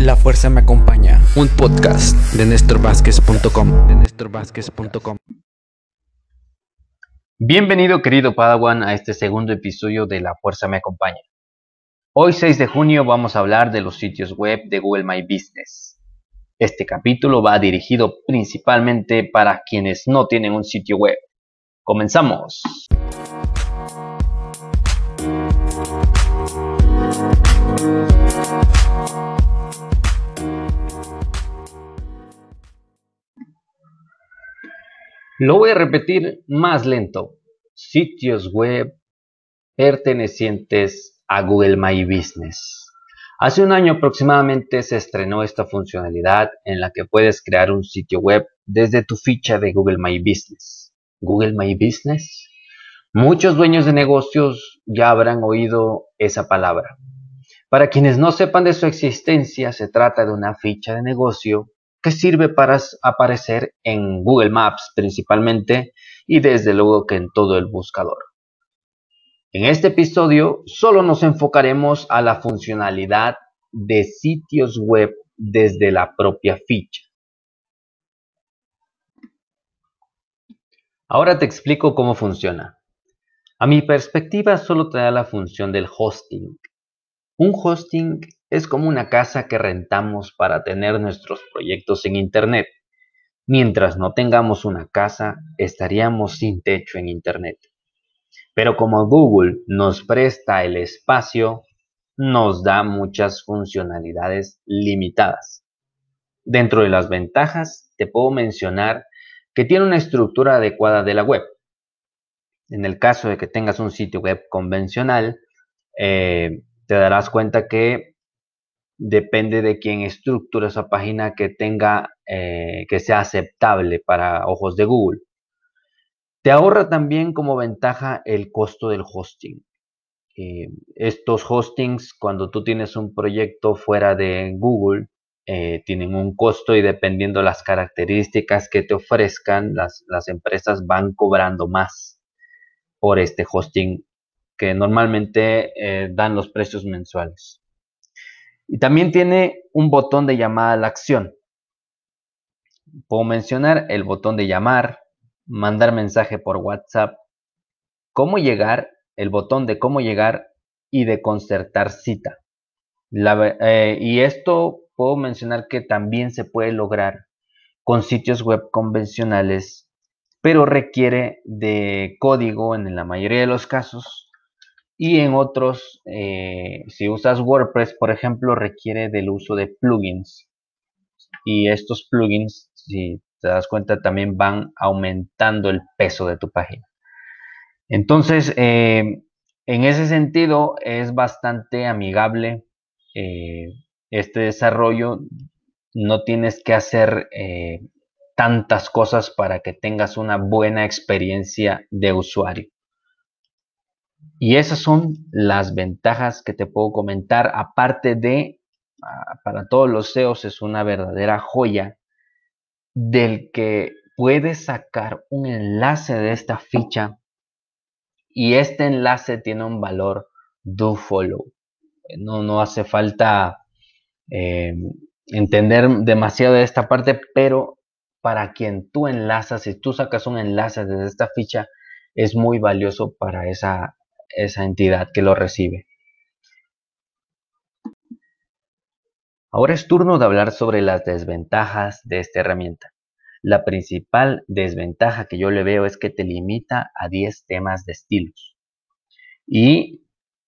La fuerza me acompaña. Un podcast de NéstorVázquez.com. De NéstorVázquez.com. Bienvenido querido Padawan a este segundo episodio de La fuerza me acompaña. Hoy 6 de junio vamos a hablar de los sitios web de Google My Business. Este capítulo va dirigido principalmente para quienes no tienen un sitio web. Comenzamos. Lo voy a repetir más lento. Sitios web pertenecientes a Google My Business. Hace un año aproximadamente se estrenó esta funcionalidad en la que puedes crear un sitio web desde tu ficha de Google My Business. Google My Business. Muchos dueños de negocios ya habrán oído esa palabra. Para quienes no sepan de su existencia, se trata de una ficha de negocio que sirve para aparecer en Google Maps principalmente y desde luego que en todo el buscador. En este episodio solo nos enfocaremos a la funcionalidad de sitios web desde la propia ficha. Ahora te explico cómo funciona. A mi perspectiva solo te da la función del hosting. Un hosting es como una casa que rentamos para tener nuestros proyectos en Internet. Mientras no tengamos una casa, estaríamos sin techo en Internet. Pero como Google nos presta el espacio, nos da muchas funcionalidades limitadas. Dentro de las ventajas, te puedo mencionar que tiene una estructura adecuada de la web. En el caso de que tengas un sitio web convencional, eh, te darás cuenta que depende de quién estructura esa página que tenga, eh, que sea aceptable para ojos de Google. Te ahorra también como ventaja el costo del hosting. Eh, estos hostings, cuando tú tienes un proyecto fuera de Google, eh, tienen un costo y dependiendo las características que te ofrezcan, las empresas van cobrando más por este hosting que normalmente dan los precios mensuales. Y también tiene un botón de llamada a la acción. Puedo mencionar el botón de llamar, mandar mensaje por WhatsApp, cómo llegar, el botón de cómo llegar y de concertar cita. Eh, y esto puedo mencionar que también se puede lograr con sitios web convencionales, pero requiere de código en la mayoría de los casos y en otros, eh, si usas WordPress, por ejemplo, requiere del uso de plugins. Y estos plugins, si te das cuenta, también van aumentando el peso de tu página. Entonces, eh, en ese sentido, es bastante amigable eh, este desarrollo. No tienes que hacer tantas cosas para que tengas una buena experiencia de usuario. Y esas son las ventajas que te puedo comentar, aparte de, ah, para todos los SEOs es una verdadera joya del que puedes sacar un enlace de esta ficha y este enlace tiene un valor do follow. No, no hace falta eh, entender demasiado de esta parte, pero para quien tú enlazas, si tú sacas un enlace desde esta ficha, es muy valioso para esa esa entidad que lo recibe. Ahora es turno de hablar sobre las desventajas de esta herramienta. La principal desventaja que yo le veo es que te limita a 10 temas de estilos. Y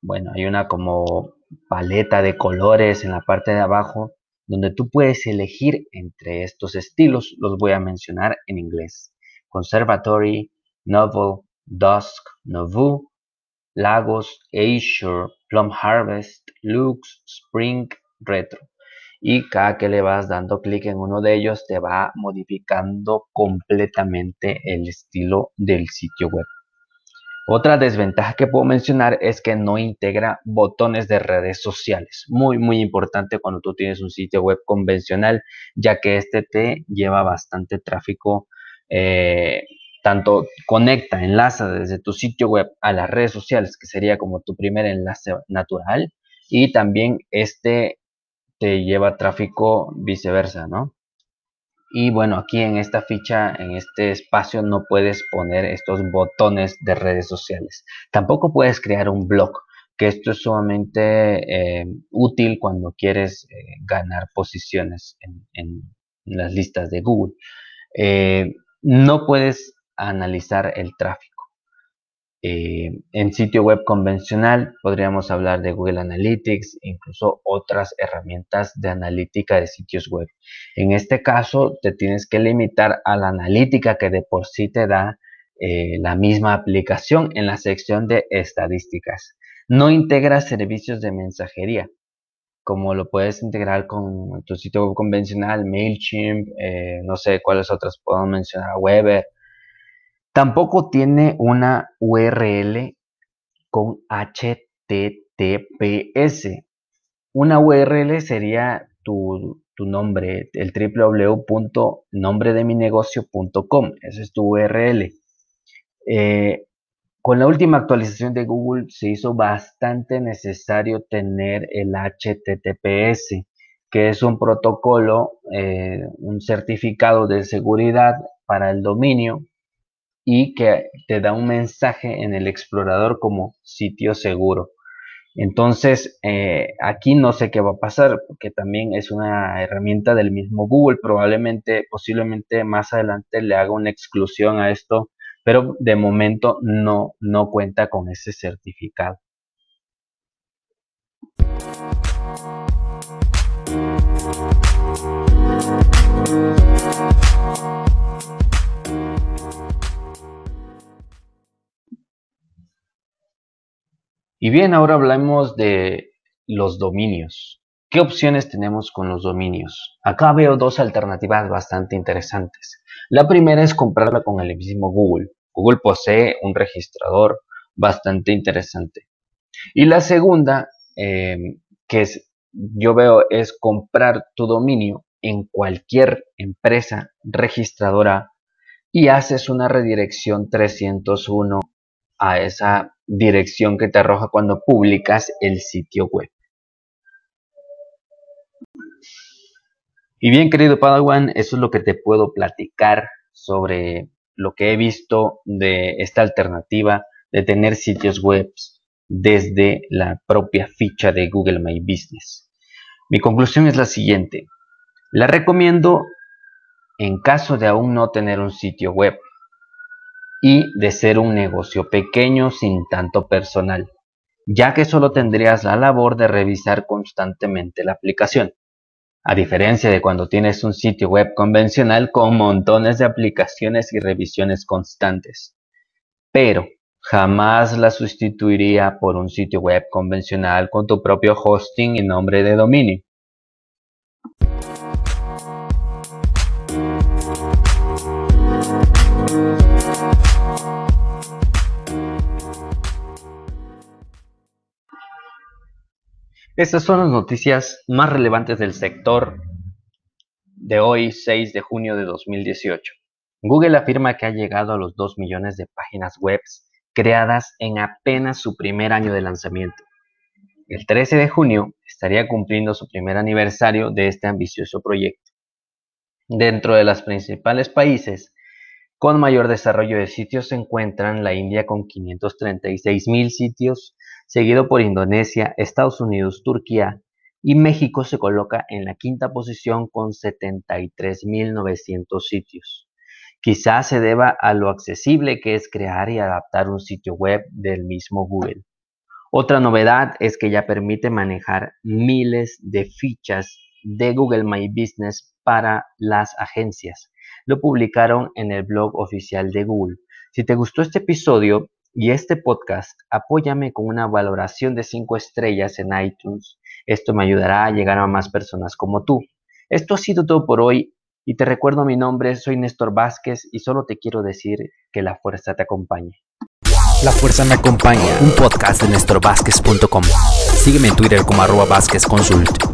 bueno, hay una como paleta de colores en la parte de abajo donde tú puedes elegir entre estos estilos. Los voy a mencionar en inglés. Conservatory, Novel, Dusk, Nouveau, Lagos, Azure, Plum Harvest, Lux, Spring, Retro. Y cada que le vas dando clic en uno de ellos te va modificando completamente el estilo del sitio web. Otra desventaja que puedo mencionar es que no integra botones de redes sociales. Muy, muy importante cuando tú tienes un sitio web convencional, ya que este te lleva bastante tráfico eh, tanto conecta, enlaza desde tu sitio web a las redes sociales, que sería como tu primer enlace natural, y también este te lleva tráfico viceversa, ¿no? Y bueno, aquí en esta ficha, en este espacio, no puedes poner estos botones de redes sociales. Tampoco puedes crear un blog, que esto es sumamente eh, útil cuando quieres eh, ganar posiciones en, las listas de Google. Eh, no puedes analizar el tráfico. Eh, en sitio web convencional podríamos hablar de Google Analytics, incluso otras herramientas de analítica de sitios web. En este caso te tienes que limitar a la analítica que de por sí te da eh, la misma aplicación en la sección de estadísticas. No integra servicios de mensajería, como lo puedes integrar con tu sitio web convencional, MailChimp, eh, no sé cuáles otras puedo mencionar, Weber, Tampoco tiene una URL con HTTPS. Una URL sería tu, nombre, el www.nombredeminegocio.com. Esa es tu URL. Eh, con la última actualización de Google se hizo bastante necesario tener el HTTPS, que es un protocolo, eh, un certificado de seguridad para el dominio y que te da un mensaje en el explorador como sitio seguro. Entonces, eh, aquí no sé qué va a pasar, porque también es una herramienta del mismo Google. Probablemente, posiblemente más adelante le haga una exclusión a esto, pero de momento no, no cuenta con ese certificado. Y bien, ahora hablemos de los dominios. ¿Qué opciones tenemos con los dominios? Acá veo dos alternativas bastante interesantes. La primera es comprarla con el mismo Google. Google posee un registrador bastante interesante. Y la segunda, eh, que yo veo, es comprar tu dominio en cualquier empresa registradora y haces una redirección 301 a esa dirección que te arroja cuando publicas el sitio web. Y bien, querido Padawan, eso es lo que te puedo platicar sobre lo que he visto de esta alternativa de tener sitios web desde la propia ficha de Google My Business. Mi conclusión es la siguiente. La recomiendo en caso de aún no tener un sitio web y de ser un negocio pequeño sin tanto personal, ya que solo tendrías la labor de revisar constantemente la aplicación. A diferencia de cuando tienes un sitio web convencional con montones de aplicaciones y revisiones constantes. Pero jamás la sustituiría por un sitio web convencional con tu propio hosting y nombre de dominio. Estas son las noticias más relevantes del sector de hoy, 6 de junio de 2018. Google afirma que ha llegado a los 2 millones de páginas web creadas en apenas su primer año de lanzamiento. El 13 de junio estaría cumpliendo su primer aniversario de este ambicioso proyecto. Dentro de los principales países con mayor desarrollo de sitios se encuentran la India con 536 mil sitios, seguido por Indonesia, Estados Unidos, Turquía y México se coloca en la quinta posición con 73.900 sitios. Quizás se deba a lo accesible que es crear y adaptar un sitio web del mismo Google. Otra novedad es que ya permite manejar miles de fichas de Google My Business para las agencias. Lo publicaron en el blog oficial de Google. Si te gustó este episodio, y este podcast, apóyame con una valoración de 5 estrellas en iTunes. Esto me ayudará a llegar a más personas como tú. Esto ha sido todo por hoy y te recuerdo mi nombre, soy Néstor Vázquez y solo te quiero decir que la fuerza te acompañe. La fuerza me acompaña, un podcast de NéstorVázquez.com. Sígueme en Twitter como arroba Vázquez Consult.